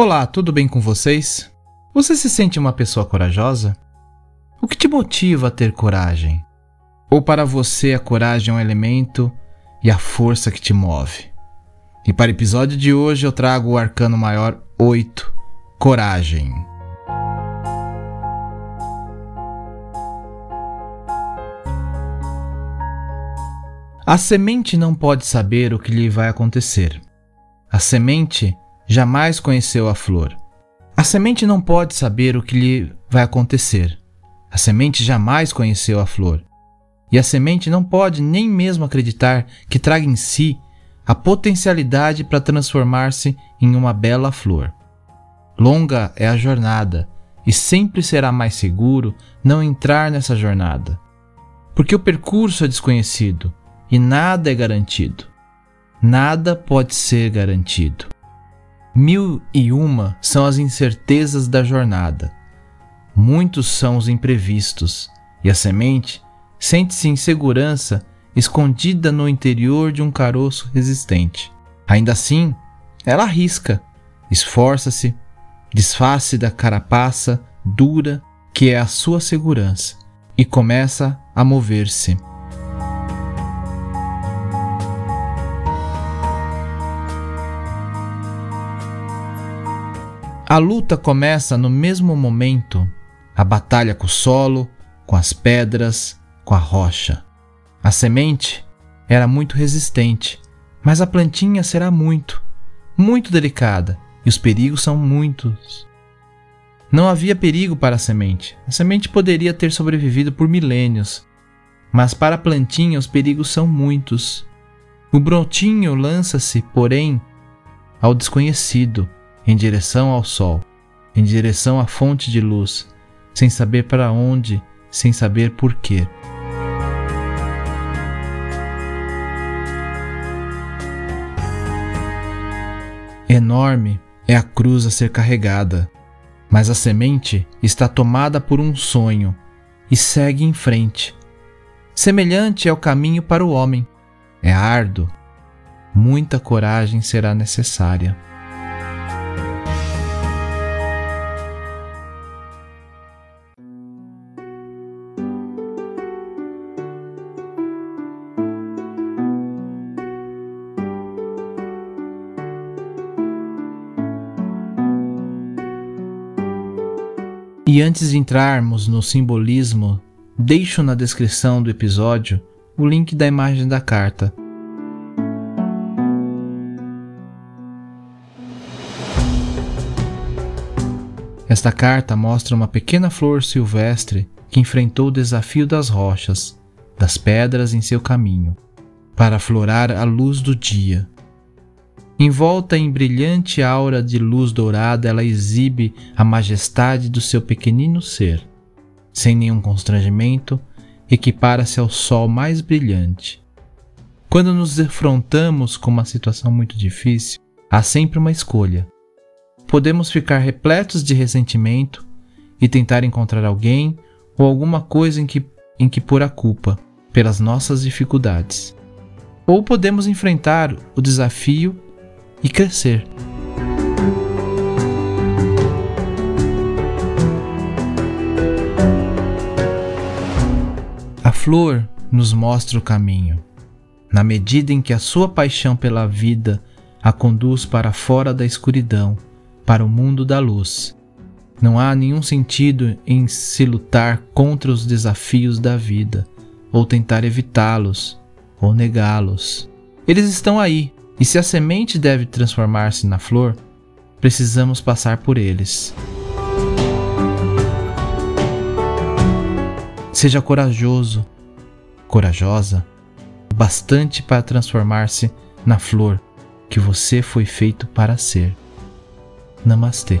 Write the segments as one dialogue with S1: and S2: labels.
S1: Olá, tudo bem com vocês? Você se sente uma pessoa corajosa? O que te motiva a ter coragem? Ou para você a coragem é um elemento e a força que te move? E para o episódio de hoje eu trago o arcano maior 8, Coragem. A semente não pode saber o que lhe vai acontecer. A semente jamais conheceu a flor. A semente não pode saber o que lhe vai acontecer. A semente jamais conheceu a flor. E a semente não pode nem mesmo acreditar que traga em si a potencialidade para transformar-se em uma bela flor. Longa é a jornada e sempre será mais seguro não entrar nessa jornada. Porque o percurso é desconhecido e nada é garantido. Nada pode ser garantido. Mil e uma são as incertezas da jornada. Muitos são os imprevistos, e a semente sente-se em segurança escondida no interior de um caroço resistente. Ainda assim, ela arrisca, esforça-se, desfaz-se da carapaça dura que é a sua segurança e começa a mover-se. A luta começa no mesmo momento, a batalha com o solo, com as pedras, com a rocha. A semente era muito resistente, mas a plantinha será muito, muito delicada e os perigos são muitos. Não havia perigo para a semente. A semente poderia ter sobrevivido por milênios, mas para a plantinha os perigos são muitos. O brotinho lança-se, porém, ao desconhecido em direção ao sol, em direção à fonte de luz, sem saber para onde, sem saber porquê. Enorme é a cruz a ser carregada, mas a semente está tomada por um sonho e segue em frente. Semelhante é o caminho para o homem. É árduo. Muita coragem será necessária. E antes de entrarmos no simbolismo, deixo na descrição do episódio o link da imagem da carta. Esta carta mostra uma pequena flor silvestre que enfrentou o desafio das rochas, das pedras em seu caminho, para aflorar a luz do dia. Envolta em brilhante aura de luz dourada, ela exibe a majestade do seu pequenino ser. Sem nenhum constrangimento, equipara-se ao sol mais brilhante. Quando nos defrontamos com uma situação muito difícil, há sempre uma escolha. Podemos ficar repletos de ressentimento e tentar encontrar alguém ou alguma coisa em que, em que pôr a culpa pelas nossas dificuldades. Ou podemos enfrentar o desafio e crescer. A flor nos mostra o caminho, na medida em que a sua paixão pela vida a conduz para fora da escuridão, para o mundo da luz. Não há nenhum sentido em se lutar contra os desafios da vida, ou tentar evitá-los, ou negá-los. Eles estão aí, e se a semente deve transformar-se na flor, precisamos passar por eles. Seja corajoso, corajosa, bastante para transformar-se na flor que você foi feito para ser. Namastê.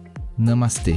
S1: Namastê.